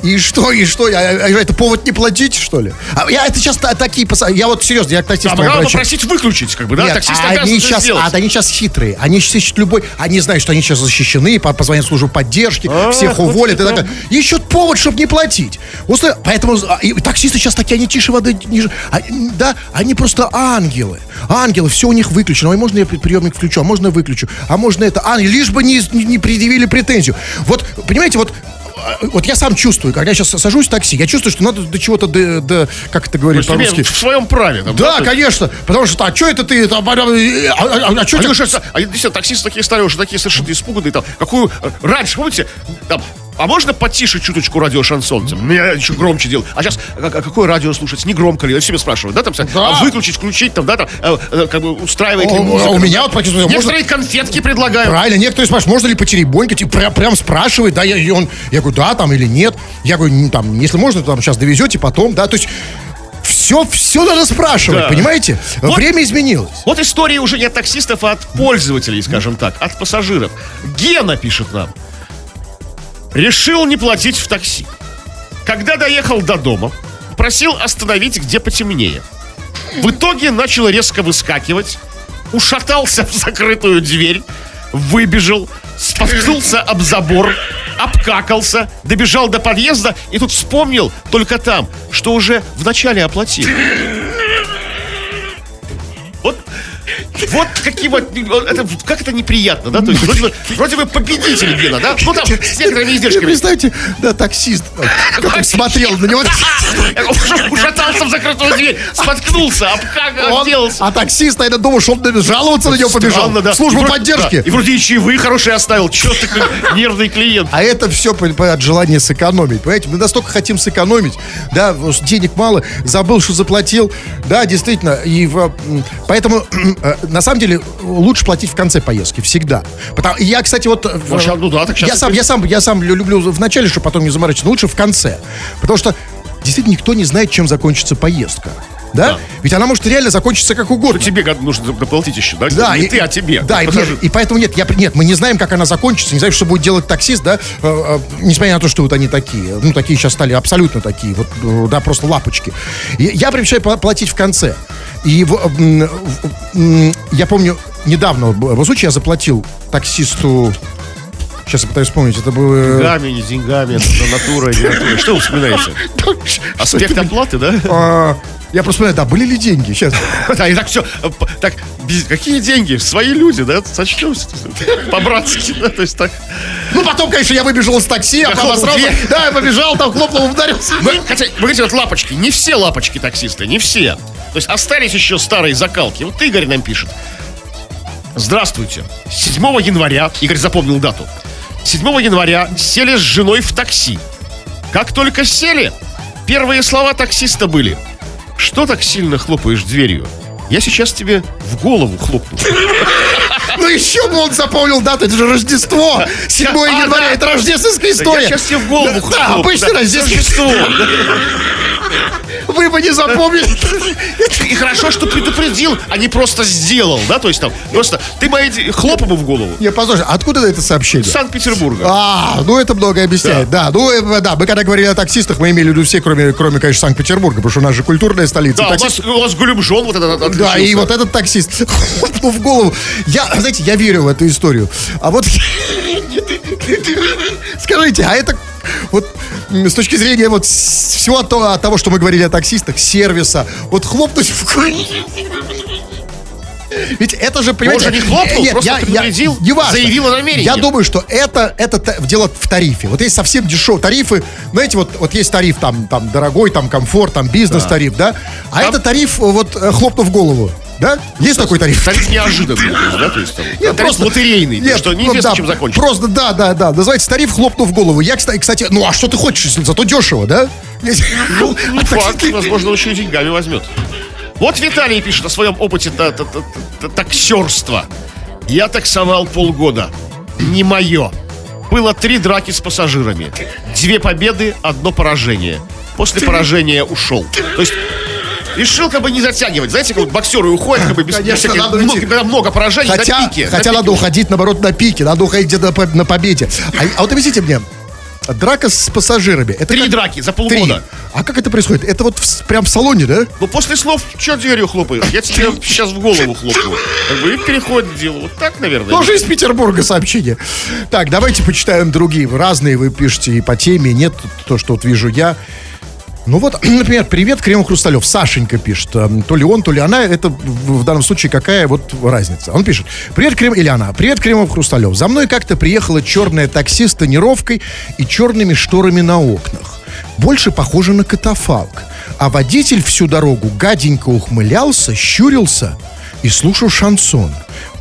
И что, и что? Я- я- Это повод не платить, что ли? А я это сейчас та- такие Я вот серьезно, я к таксистам бы обращаюсь. попросить выключить, как бы, да? Нет, Таксист а они сейчас, сделать. а, они сейчас хитрые. Они сейчас ищут любой. Они знают, что они сейчас защищены, по- позвонят в службу поддержки, всех вот уволят и это. так далее. Ищут повод, чтобы не платить. Просто, поэтому а, и таксисты сейчас такие, они тише воды ниже. А, да, они просто ангелы. Ангелы, все у них выключено. Ой, можно я приемник включу, а можно я выключу, а можно это. Ангел, лишь бы не, не- предъявили претензию. Вот, понимаете, вот а, вот я сам чувствую, когда я сейчас сажусь в такси, я чувствую, что надо до чего-то, до, до- как это имея по-русски, в своем праве. Там, да, есть- конечно. Потому что, а что это ты? там, а, а, а, а Они ты- уже, а действительно, таксисты такие стали уже такие совершенно испуганные. Там, какую, э, раньше, помните, там, а можно потише чуточку радио шансонцем? Меня еще громче делал. А сейчас, а, а какое радио слушать? Не громко ли? Все меня спрашивают, да, там, Да. а выключить, включить, там, да, там, э, как бы устраивает ли О, музыка, у там, меня вот почувствовал, можно- Некоторые конфетки предлагают. Правильно, некоторые спрашивают, можно ли потеребонькать, и прям, прям спрашивает, да, я, и он, я говорю, да, там или нет. Я говорю, «Ну, там, если можно, там сейчас довезете, потом, да, то есть все, все надо спрашивать, Да. понимаете? Вот- Время изменилось. Вот истории уже не от таксистов, а от пользователей, скажем так, от пассажиров. Гена пишет нам. Решил не платить в такси. Когда доехал до дома, просил остановить где потемнее. В итоге начал резко выскакивать, ушатался в закрытую дверь, выбежал, споткнулся об забор, обкакался, добежал до подъезда и тут вспомнил только там, что уже вначале оплатил. Вот какие вот, это, как это неприятно, да? То есть вроде бы, вроде бы победитель Гена, да? Ну там с некоторыми издержками. Представьте, да, таксист, как он смотрел на него. Уж- Ушатался в закрытую дверь, споткнулся, отделался. а таксист, наверное, думал, что он жаловаться на него побежал. Да. Вроде- поддержки. И вроде и чаевые хорошие оставил. Че ты нервный клиент? А это все от желания сэкономить. Понимаете, мы настолько хотим сэкономить, да, денег мало, забыл, что заплатил. Да, действительно. И поэтому, э, на самом деле, лучше платить в конце поездки, всегда. Потому, я, кстати, вот... э, в- Ну, ну да, так щас я, сам, я, сам, я сам лю- люблю в начале, чтобы потом не заморачиваться, но лучше в конце. Потому что действительно никто не знает, чем закончится поездка. да? Да. Ведь она может реально закончиться как угодно. Тебе гад, нужно доплатить еще, да? Да, не и- ты, а тебе. Да, и, нет, и поэтому нет, я, нет, мы не знаем, как она закончится, не знаем, что будет делать таксист, да, э, э, несмотря на то, что вот они такие, ну, такие сейчас стали абсолютно такие, вот, э, да, просто лапочки. И я предпочитаю пла- платить в конце. И в- в- я помню, недавно был случай, я заплатил таксисту, сейчас я пытаюсь вспомнить, это было... Деньгами, не деньгами, это натура, не натура. Что вы вспоминаете? Аспект оплаты, да? Я просто вспоминаю, да, были ли деньги? Сейчас. Да, и так все. Так, какие деньги? Свои люди, да? Сочтемся. По-братски, да? То есть так. Ну, потом, конечно, я выбежал из такси, а обосрался. дверь. Да, я побежал, там хлопнул, ударился. Хотя, вы говорите, вот лапочки. Не все лапочки таксисты, не все. То есть остались еще старые закалки. Вот Игорь нам пишет. Здравствуйте. 7 января, Игорь запомнил дату. 7 января сели с женой в такси. Как только сели, первые слова таксиста были. Что так сильно хлопаешь дверью? Я сейчас тебе в голову хлопну. Ну еще бы он запомнил дату, это же Рождество. 7 А, января, это рождественская Я история. сейчас тебе в голову хлопну. Да, обычно рождественская. Вы бы не запомнили. И хорошо, что предупредил, а не просто сделал, да? То есть там, просто ты мои де- хлоп ему в голову. Не, послушай, откуда это сообщение? Санкт-Петербурга. А, ну это многое объясняет, да. Ну, э, да, мы когда говорили о таксистах, мы имели в виду все, кроме, кроме конечно, Санкт-Петербурга, потому что у нас же культурная столица. Да, у Таксист- вас, у вас Гулюмжон вот этот Да, отличился. и вот этот таксист хлопнул в голову. Я, знаете, я верю в эту историю. А вот скажите, а это вот с точки зрения вот всего то- того, что мы говорили о таксистах, сервиса, вот хлопнуть в. Ведь это же, понимаете... же не хлопнул, просто предупредил, неважно. заявил о намерении. Я думаю, что это, это дело в тарифе. Вот есть совсем дешевые тарифы. Знаете, вот, вот есть тариф там, там дорогой, там комфорт, там бизнес-тариф, да? А Там- это тариф, вот, э, хлопнув голову. Да? Есть такой тариф? Тариф неожиданный, то есть, да, то есть там, Нет, тариф лотерейный, то есть, что ну неизвестно, да, чем закончится. Просто, да, да, да. Называется тариф хлопнув голову. Я, кстати, кстати, ну а что ты хочешь, если зато дешево, да? Ну, не А факт, возможно, он еще и деньгами возьмет. Вот Виталий пишет о своем опыте та- та- та- таксерства. Я таксовал полгода. Не мое. Было три драки с пассажирами. Две победы, одно поражение. После поражения ушел. То есть решил как бы не затягивать. Знаете, как вот боксеры уходят как бы без, Конечно, всяких- надо много, когда много поражений Хотя, на пике. на хотя пике надо уходить, наоборот, на пике. Надо уходить где-то на, на победе. А, а вот объясните мне, драка с пассажирами. Это Три как- драки за Три. полгода. А как это происходит? Это вот в прям в салоне, да? Ну, после слов, что дверью хлопаешь? Я тебе сейчас в голову хлопаю. Как бы и переходит дело. Вот так, наверное. Тоже из Петербурга сообщение. Так, давайте почитаем другие. Разные вы пишете и по теме, нет то, что вот вижу я. Ну вот, например, привет, Кремов Хрусталев. Сашенька пишет. Эм, То ли он, то ли она. Это в данном случае какая вот разница? Он пишет. Привет, Крем... Или она. Привет, Кремов Хрусталев. За мной как-то приехало черное такси с тонировкой и черными шторами на окнах. Больше похоже на катафалк. А водитель всю дорогу гаденько ухмылялся, щурился и слушал шансон.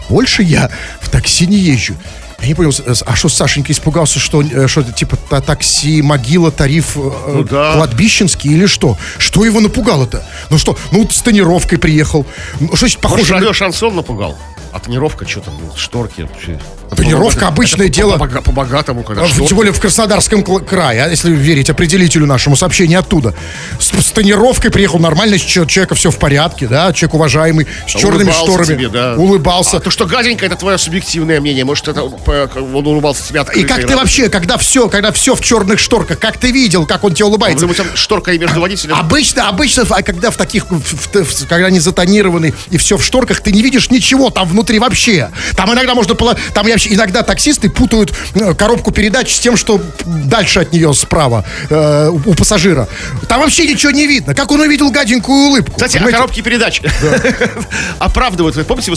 Больше я в такси не езжу. Я не понял, а что Сашенька испугался, что, э, что это типа та- такси, могила, тариф э, Ну да. кладбищенский или что? Что его напугало-то? Ну что, ну с тонировкой приехал. Ну, что значит Может, похоже на... радио шансон напугал. А тонировка, что там, ну, шторки вообще. Тонировка Это обычное дело. по- по- По-богатому, когда А. Тем более в Краснодарском крае, а если верить определителю нашему сообщению оттуда. С, с тонировкой приехал нормально, с человека все в порядке, да, человек уважаемый, с черными Улыбался шторами. тебе, да. Улыбался. А то, что гаденько, это твое субъективное мнение. Может, это он улыбался тебе И открыто. как ты радостно. вообще, когда все, когда все в черных шторках, как ты видел, как он тебе улыбается? Быть, там шторка и между водителем. Обычно, обычно, а когда в таких, в- в- в- когда они затонированы и все в шторках, ты не видишь ничего там внутри вообще. Там иногда можно, пола- там я вообще, иногда таксисты путают э, коробку передач с тем, что дальше от нее справа э, у, у пассажира. Там вообще ничего не видно. Как он увидел гаденькую улыбку? Кстати, о понимаете? коробке передач. оправдывают, вы помните,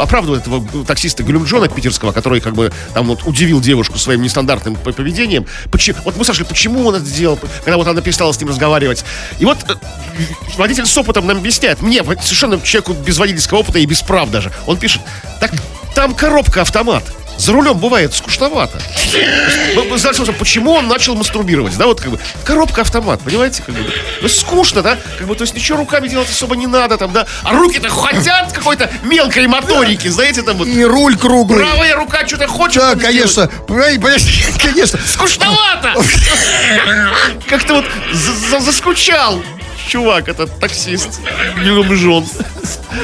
оправдывают этого таксиста Гюлюмджона питерского, который как бы там вот удивил девушку своим нестандартным поведением. Почему, вот мы спрашивали, почему он это сделал, когда вот она перестала с ним разговаривать. И вот э, водитель с опытом нам объясняет, мне, совершенно человеку без водительского опыта и без прав даже, он пишет, так там коробка автомат. За рулем бывает скучновато. Что- почему он начал мастурбировать, да, вот как бы коробка автомат, понимаете, как бы, ну скучно, да, как бы, то есть ничего руками делать особо не надо, там, да, а руки-то хотят какой-то мелкой моторики, знаете, там вот, И руль круглый. правая рука что-то хочет. Да, конечно. Конечно. Скучновато! Как-то вот за- за- заскучал чувак, этот таксист. Бомжон.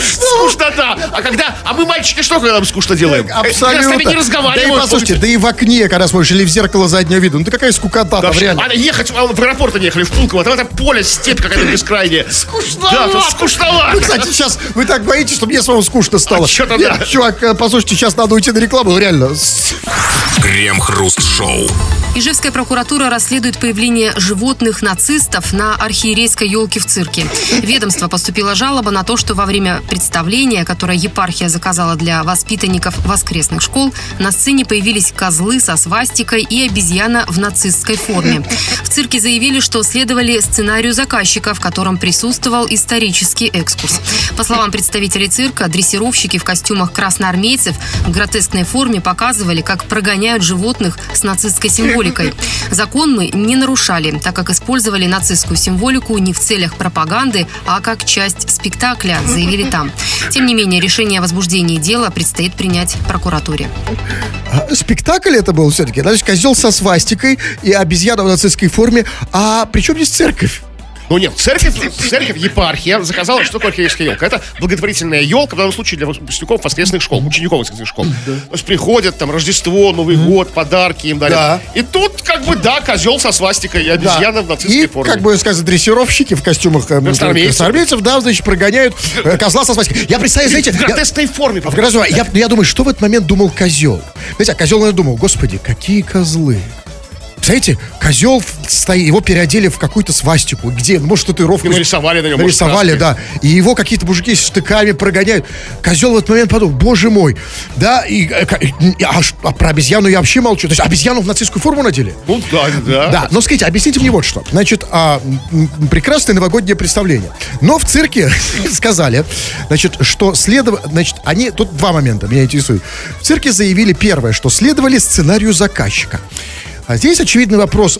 Скучнота. А когда... А мы, мальчики, что когда нам скучно делаем? Абсолютно. С нами не Да и послушайте, да и в окне, когда смотришь, или в зеркало заднего вида. Ну ты какая скукота Да, там, реально. Надо ехать, а, в аэропорт они ехали, в Пулково, там это поле, степь какая-то бескрайняя. Да, тут Вы, скучновато. кстати, сейчас вы так боитесь, что мне самому скучно стало. А Нет, да. Чувак, э, послушайте, сейчас надо уйти на рекламу, ну, реально. Крем-хруст-шоу. Ижевская прокуратура расследует появление животных нацистов на архиерейской елке в цирке. Ведомство поступила жалоба на то, что во время представления, которое епархия заказала для воспитанников воскресных школ, на сцене появились козлы со свастикой и обезьяна в нацистской форме. В цирке заявили, что следовали сценарию заказчика, в котором присутствовал исторический экскурс. По словам представителей цирка, дрессировщики в костюмах красноармейцев в гротескной форме показывали, как прогоняют животных с нацистской символикой. Закон мы не нарушали, так как использовали нацистскую символику не в целях пропаганды, а как часть спектакля, заявили там. Тем не менее, решение о возбуждении дела предстоит принять прокуратуре. А, Спектакль это был все-таки. Значит, козел со свастикой и обезьяна в нацистской форме. А при чем здесь церковь? Ну нет, церковь, церковь, епархия заказала, что такое архиерейская елка. Это благотворительная елка, в данном случае для выпускников воскресных школ, учеников воскресных школ. То есть приходят, там, Рождество, Новый год, подарки им дарят. Да. И тут, как бы, да, козел со свастикой и обезьяна в нацистской И, форме. как бы сказать, дрессировщики в костюмах э, красноармейцев, да, значит, прогоняют э, козла со свастикой. Я представляю, знаете, в форме. А в Грозово- я, я думаю, что в этот момент думал козел? Знаете, а козел, наверное, думал, господи, какие козлы. Знаете, козел стоит, его переодели в какую-то свастику. Где? Ну, может, татуировку. И нарисовали на нем, может, Нарисовали, краской. да. И его какие-то мужики с штыками прогоняют. Козел в этот момент подумал, боже мой. Да, и, э, и- а, а про обезьяну я вообще молчу. То есть обезьяну в нацистскую форму надели? Ну да, да. Да, но скажите, объясните мне вот что. Значит, а, прекрасное новогоднее представление. Но в цирке сказали, значит, что следов... Значит, они... Тут два момента меня интересуют. В цирке заявили первое, что следовали сценарию заказчика. А здесь очевидный вопрос.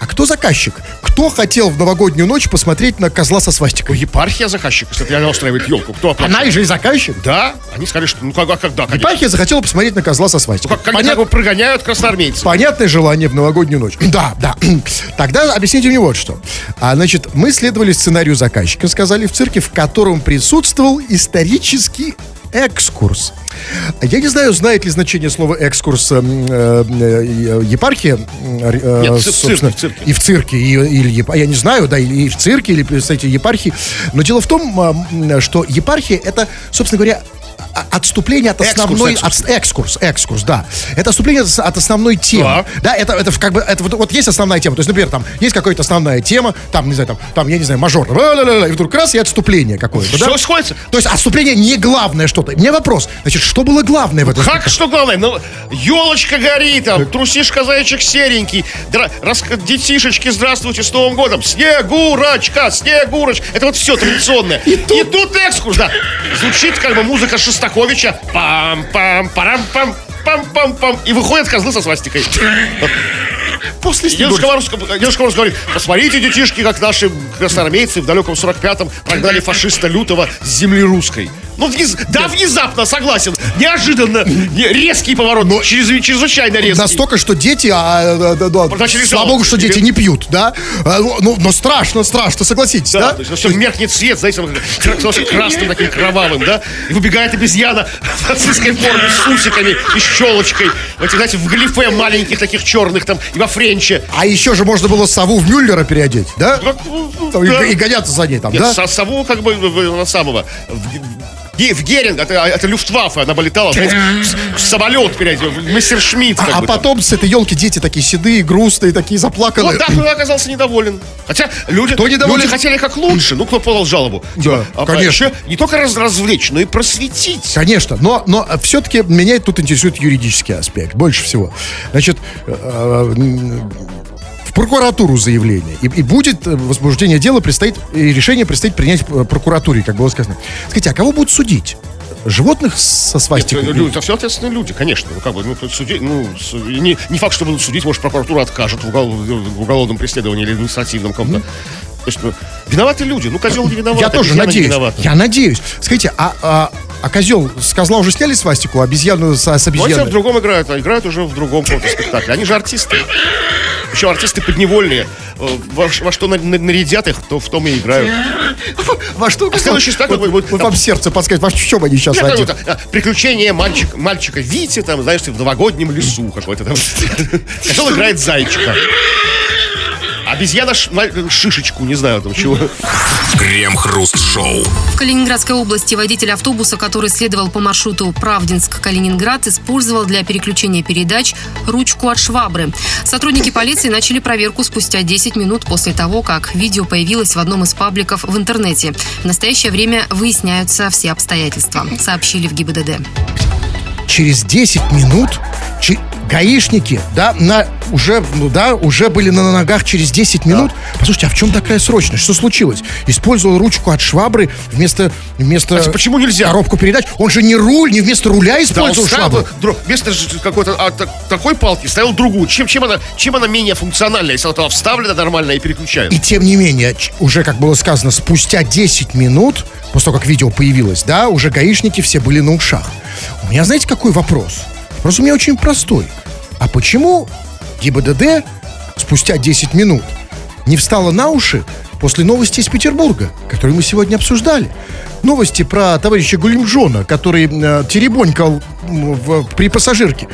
а кто заказчик? Кто хотел в новогоднюю ночь посмотреть на козла со Ну, свастикой? епархия заказчик, если реально устраивает елку. Кто оплачивает? Она же и заказчик. Да, они сказали, что ну как, а когда, конечно. Епархия захотела посмотреть на козла со свастикой. Как, как, Понятно? как его прогоняют красноармейцы. Понятное желание в новогоднюю ночь. Да, да. Тогда объясните мне вот что. А, значит, мы следовали сценарию заказчика, сказали в цирке, в котором присутствовал исторический экскурс. Я не знаю, знает ли значение слова экскурс эм, э, э, епархия. э, Нет, в цирке, собственно, в цирке. И в цирке, и, или я не знаю, да, и в цирке, или, кстати, епархии. Но дело в том, что епархия это, собственно говоря, отступление от основной экскурс. от- экскурс, экскурс, да. Это отступление от, основной темы. Да. Да, это, это как бы, это вот, вот есть основная тема. То есть, например, там есть какая-то основная тема, там, не знаю, там, там я не знаю, мажор, и вдруг раз и отступление какое-то, да? Все сходится. То есть отступление не главное что-то. Мне вопрос, значит, что было главное в этом? Как что главное? Ну, елочка горит, там, трусишка зайчик серенький, дра- рас- детишечки, здравствуйте, с Новым годом, Снегурочка, Снегурочка. Это вот все традиционное. И тут, экскурс, да. Звучит как бы музыка Шостаковича. Пам-пам-парам-пам. Пам-пам-пам. И выходят козлы со свастикой. После Дедушка Мороз, Дедушка Мороз говорит, посмотрите, детишки, как наши красноармейцы в далеком 45-м прогнали фашиста лютого с земли русской. Ну, вниз- да, внезапно, согласен. Неожиданно. Не- резкий поворот. чрез- чрезвычайно резкий. Настолько, что дети, а, да, да, да, Начали слава богу, что дети не пьют, да? А, Ну, но страшно, страшно, согласитесь, да? Да, то есть все меркнет свет, знаете, становится красным таким кровавым, да? И выбегает обезьяна в нацистской форме с усиками и щелочкой. В этих, знаете, в галифе маленьких таких черных там и во френче. А еще же можно было сову в Мюллера переодеть, да? Как, ну, Там, и- да. И, гоняться за ней там, Нет, да? со- сову как бы на самого. В, Ге- в Геринг, это, это Люфтваффе, она бы летала, знаете, в, самолет перед мастер Шмидт. как А, а бы там. потом с этой елки дети такие седые, грустные, такие заплаканные. Вот да, кто оказался недоволен. Хотя люди, Кто недоволен? люди хотели как лучше. Ну, кто подал жалобу. Да, а, конечно. еще не только раз, развлечь, но и просветить. Конечно, но, но все-таки меня тут интересует юридический аспект больше всего. Значит, э, м, в прокуратуру заявление. И, и будет э, возбуждение дела, предстоит, и решение предстоит принять э, прокуратуре, как было сказано. Скажите, а кого будут судить? Животных со Нет, свастикой? люди, это все ответственные люди, конечно. Ну, как бы, ну, тут суди- ну, не, не факт, что будут судить, может, прокуратура откажет в, угол- в уголовном преследовании или административном каком-то. То есть, ну, виноваты люди. Ну, козел не виноват, Я тоже обезьяна не надеюсь. Я надеюсь. Скажите, а, а, а козел с козла уже сняли свастику, а обезьяну с, с Ну, они в обезьяной? другом играют, а играют уже в другом спектакле. Они же артисты. Еще артисты подневольные. Э, Во, во что на- на- нарядят их, то в том и играют. Во что? А следующий спектакль вот, будет- вот вам сердце подсказать, во в чем они сейчас Нет, одеты? а, Приключения мальчик, мальчика Вити, там, знаешь, в новогоднем лесу какой-то там. Играет зайчика. Обезьяна ш- шишечку, не знаю там чего. Крем-хруст-шоу. В Калининградской области водитель автобуса, который следовал по маршруту Правдинск-Калининград, использовал для переключения передач ручку от швабры. Сотрудники полиции начали проверку спустя 10 минут после того, как видео появилось в одном из пабликов в интернете. В настоящее время выясняются все обстоятельства, сообщили в ГИБДД. Через 10 минут гаишники, да, на, уже, ну, да, уже были на ногах через 10 минут. Послушайте, а в чем такая срочность? Что случилось? Использовал ручку от швабры вместо, вместо А почему нельзя? коробку передач. Он же не руль, не вместо руля Да, использовал ставил швабру. дро- вместо какой-то а, так- такой палки ставил другую. Чем, чем, она, чем она менее функциональна, если она вставлена нормально и переключают? И тем не менее, уже, как было сказано, спустя 10 минут, после того, как видео появилось, да, уже гаишники все были на ушах. У меня, знаете, какой вопрос? Вопрос у меня очень простой. А почему ГИБДД спустя 10 минут не встала на уши после новости из Петербурга, которые мы сегодня обсуждали? Новости про товарища Гулимжона, который э, теребонькал в- при пассажирке.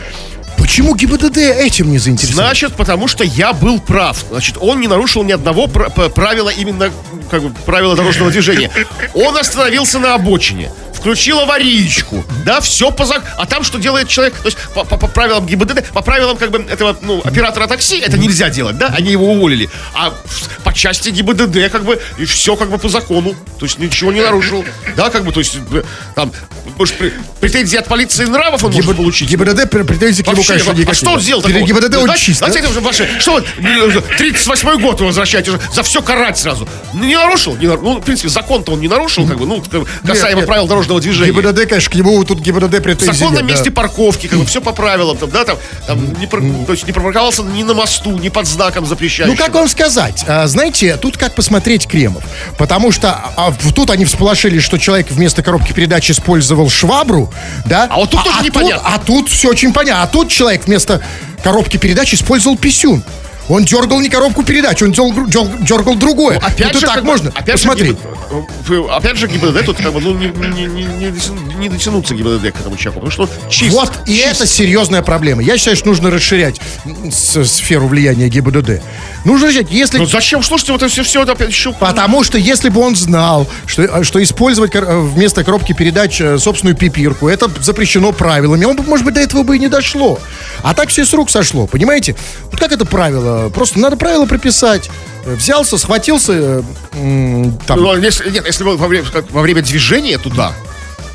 Почему ГИБДД этим не заинтересован? Значит, потому что я был прав. Значит, он не нарушил ни одного правила именно как бы правила дорожного движения. Он остановился на обочине, включил аварийку, да, все по зак... А там что делает человек? То есть по, по- по правилам ГИБДД, по правилам как бы этого ну, оператора такси это нельзя делать, да? Они его уволили. А по части ГИБДД как бы и все как бы по закону. То есть ничего не нарушил, да, как бы, то есть э, там претензии от полиции нравов он может получить. ГИБДД пр- претензий к нему, конечно, а никаких. что он сделал такого? ГИБДД он чист, знаете, ваши, что вот, э, 38-й год вы возвращаете, уже за все карать сразу. Не нарушил? Не ну, в принципе, закон-то он не нарушил, как бы, ну, касаемо правил дорожного движения. ГИБДД, конечно, к нему тут ГИБДД В претензий законном нет, да. месте парковки, как бы, все по правилам, там, да, там, там не, то есть не пропарковался ни на мосту, ни под знаком запрещающим. Ну, как вам сказать? А, знаете, тут как посмотреть Кремов. Потому что а, в- тут они всполошились, что человек вместо коробки передач использовал швабру, да? А вот тут тоже непонятно. а тут все очень понятно. А тут человек вместо коробки передач использовал писюн. Он дергал не коробку передач, он дергал, дергал- дергал другое. Опять тут и же, так как можно. Опять Посмотри. же, ГИБДД, опять же, ГИБДД тут как бы, ну, не, не, не, не дотяну- не дотянуться ГИБДД к этому человеку, потому что чист. Вот, и чист. это серьезная проблема. Я считаю, что нужно расширять сферу влияния ГИБДД. Нужно расширять, если... Ну зачем? Слушайте, вот это все, все это опять еще... Потому что если бы он знал, что, э, что использовать э, вместо коробки передач э, собственную пипирку, это запрещено правилами, он бы, может быть, до этого бы и не дошло. А так все с рук сошло, понимаете? Вот как это правило? Просто надо правило прописать. Взялся, схватился, там, Ну, если, нет, если во время, во время движения туда,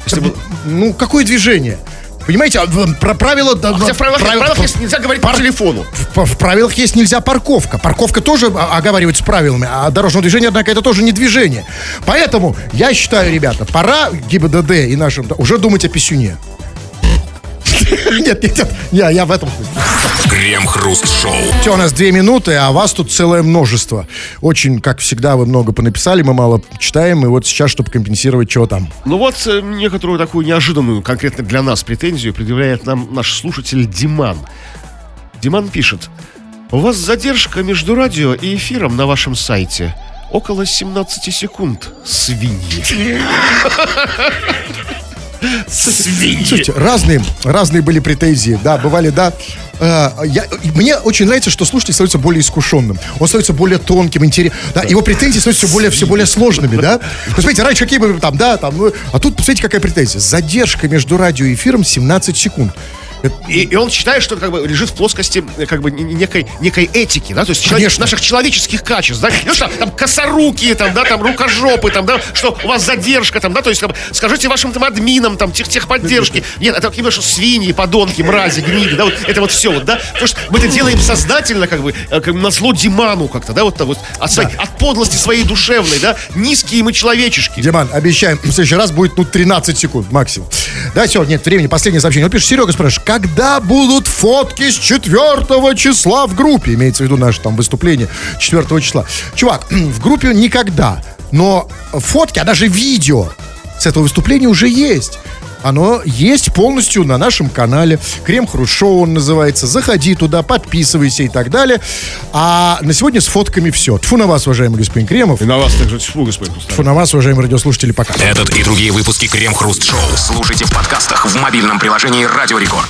если бы... ну, какое движение? Понимаете, а, в- про правила... да, Хотя в правилах, в правила- правилах есть нельзя говорить пар- по телефону. В, в правилах есть нельзя парковка. Парковка тоже оговаривается правилами, а дорожное движение, однако, это тоже не движение. Поэтому я считаю, ребята, пора ГИБДД и нашим уже думать о писюне. Нет, нет, нет, я, я в этом. Крем-хруст-шоу. Все, у нас две минуты, а вас тут целое множество. Очень, как всегда, вы много понаписали, мы мало читаем, и вот сейчас, чтобы компенсировать, что там. Ну вот э, некоторую такую неожиданную, конкретно для нас, претензию предъявляет нам наш слушатель Диман. Диман пишет. У вас задержка между радио и эфиром на вашем сайте. Около 17 секунд. Свиньи. Свиньи. Слушайте, разные, разные были претензии, да, бывали, да. Э, я- мне очень нравится, что слушатель становится более искушенным. Он становится более тонким, интересным. Да, его претензии становятся все более, все более сложными, да. Посмотрите, раньше какие были там, да, там, ну, а тут, посмотрите, какая претензия. Задержка между радио и эфиром 17 секунд. И, и он считает, что как бы лежит в плоскости э, как бы некой, некой этики, да, то есть человек- наших человеческих качеств, да, ну что, там косорукие, там, да, там рукожопы, там, да, что у вас задержка, там, да, то есть бы, скажите вашим там админам, там, тех, техподдержки, нет, это именно что свиньи, подонки, мрази, гниды, да, вот это вот все, вот, да, потому что мы это делаем сознательно, как бы, э, как бы на зло Диману как-то, да, вот, там вот от, своей- от подлости своей душевной, да, низкие мы человечешки. Диман, обещаем, в следующий раз будет, ну, 13 секунд максимум. Да, все, нет времени, последнее сообщение. Он пишет, Серега спрашивает, когда будут фотки с 4 числа в группе? Имеется в виду наше там выступление 4 числа. Чувак, в группе никогда, но фотки, а даже видео с этого выступления уже есть. оно есть полностью на нашем канале. Крем Хруст Шоу он называется. Заходи туда, подписывайся и так далее. А на сегодня с фотками все. Тфу на вас, уважаемый господин Кремов. И на вас также тьфу, господин Хрусталев. Тфу на вас, уважаемые радиослушатели, пока. Этот и другие выпуски Крем Хруст Шоу слушайте в подкастах в мобильном приложении Радио Рекорд.